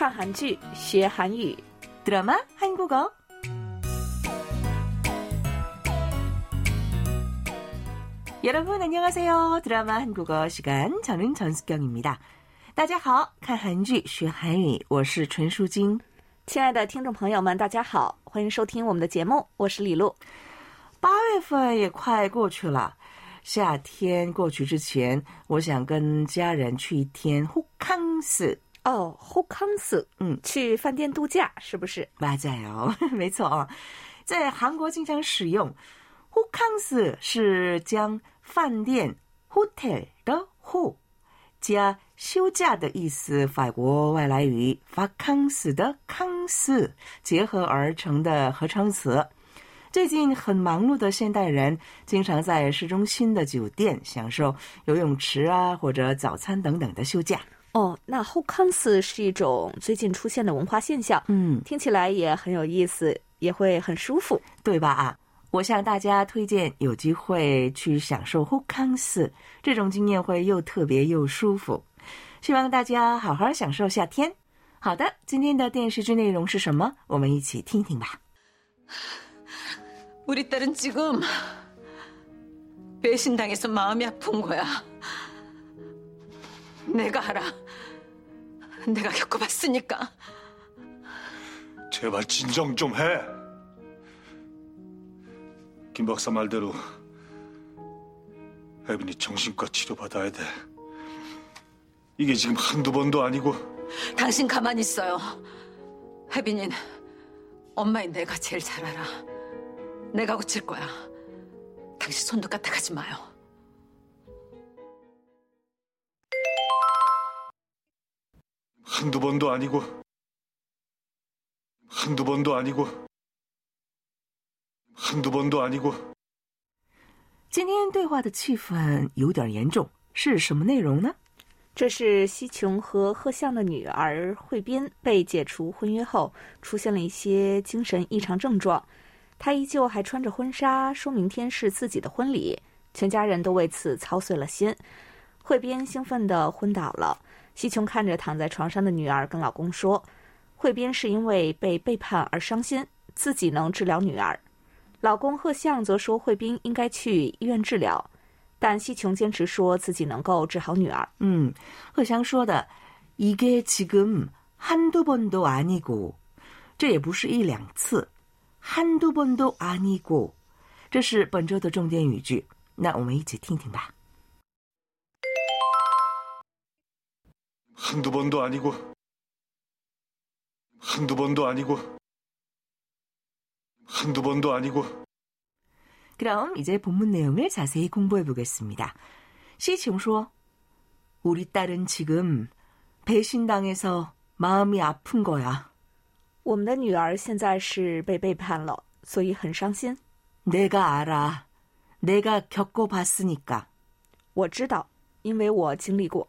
看韩剧学韩语 드라마 한국어. 여러분 안녕하세요. 드라마 한국어 시간 저는 전숙경입니다. 大家好,看韩剧学韩语,我是陈淑晶.亲爱的听众朋友们，大家好，欢迎收听我们的节目，我是李璐。八月份也快过去了，夏天过去之前，我想跟家人去一天호캉스。 哦，호캉스， 嗯，去饭店度假是不是？맞아요，没错啊，在韩国经常使用호캉스是将饭店 hotel 的 호 加休假的意思，法国外来语 vacances 的康斯结合而成的合成词。最近很忙碌的现代人，经常在市中心的酒店享受游泳池啊，或者早餐等等的休假。 哦，那호캉스是一种最近出现的文化现象，嗯，听起来也很有意思，也会很舒服。对吧？啊，我向大家推荐有机会去享受호캉스，这种经验会又特别又舒服。希望大家好好享受夏天。好的，今天的电视剧内容是什么？我们一起听听吧。 우리 딸은 지금 배신당해서 마음이 아픈 거야. 내가 알아. 내가 겪어봤으니까. 제발 진정 좀 해. 김 박사 말대로 혜빈이 정신과 치료 받아야 돼. 이게 지금 한두 번도 아니고 당신 가만히 있어요. 혜빈이는 엄마인 내가 제일 잘 알아. 내가 고칠 거야. 당신 손도 까딱하지 마요. 한두 번도 아니고 한두 번도 아니고 한두 번도 아니고 今天对话的气氛有点严重，是什么内容呢？这是西琼和贺相的女儿惠斌被解除婚约后，出现了一些精神异常症状。她依旧还穿着婚纱，说明天是自己的婚礼，全家人都为此操碎了心。惠斌兴奋地昏倒了。 西琼看着躺在床上的女儿，跟老公说：“惠斌是因为被背叛而伤心，自己能治疗女儿。”老公贺相则说：“惠斌应该去医院治疗。”但西琼坚持说自己能够治好女儿。嗯，贺祥说的，이게지금한두번도아니고，这也不是一两次，한두번도아니고，这是本周的重点语句。那我们一起听听吧。 한두 번도 아니고 한두 번도 아니고 한두 번도 아니고 그럼 이제 본문 내용을 자세히 공부해 보겠습니다. 시총说, 우리 딸은 지금 배신당해서 마음이 아픈 거야. 我们的女儿现在是被背叛了，所以很伤心。 내가 알아. 내가 겪어봤으니까. 我知道，因为我经历过。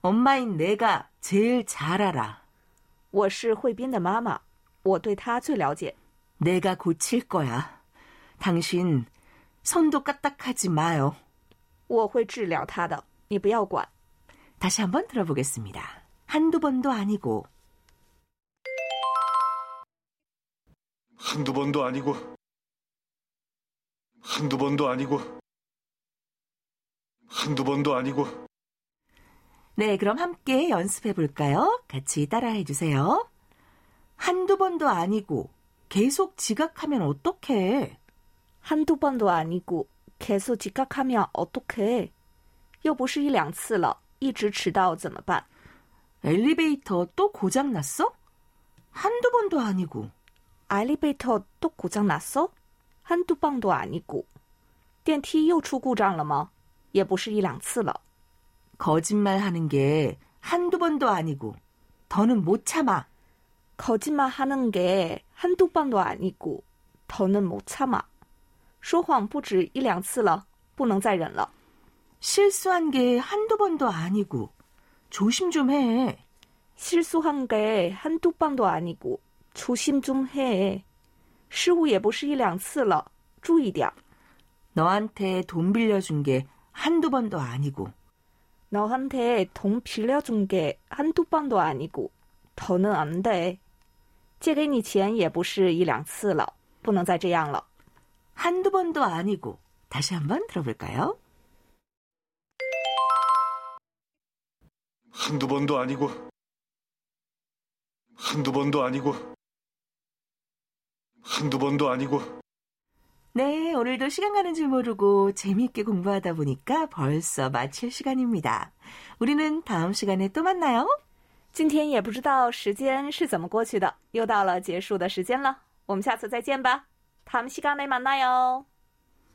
엄마인 내가 제일 잘 알아. 我是惠斌的妈妈，我对他最了解。 내가 고칠 거야. 당신 손도 까딱하지 마요. 我会治疗他的，你不要管。 다시 한번 들어보겠습니다. 한두 번도 아니고 한두 번도 아니고 한두 번도 아니고 한두 번도 아니고 네, 그럼 함께 연습해 볼까요? 같이 따라해 주세요. 한두 번도 아니고 계속 지각하면 어떡해? 한두 번도 아니고 계속 지각하면 어떡해? 又不是一两次了，一直迟到怎么办？ 엘리베이터 또 고장 났어? 한두 번도 아니고. 엘리베이터 또 고장 났어? 한두 번도 아니고. 电梯又出故障了吗？也不是一两次了。 거짓말 하는 게 한두 번도 아니고. 더는 못 참아. 거짓말 하는 게 한두 번도 아니고 더는 못 참아. 说谎不止一两次了，不能再忍了。 실수한 게 한두 번도 아니고 조심 좀 해. 실수한 게 한두 번도 아니고 조심 좀 해. 失误也不是一两次了，注意点。 너한테 돈 빌려준 게 한두 번도 아니고 너한테 돈 빌려준 게 한두 번도 아니고 더는 안 돼. 借给你钱也不是一两次了，不能再这样了。 한두 번도 아니고 다시 한번 들어볼까요? 한두 번도 아니고 한두 번도 아니고 한두 번도 아니고 네, 오늘도 시간 가는 줄 모르고 재미있게 공부하다 보니까 벌써 마칠 시간입니다. 우리는 다음 시간에 또 만나요. 今天也不知道时间是怎么过去的，又到了结束的时间了。我们下次再见吧。다음시간에만나요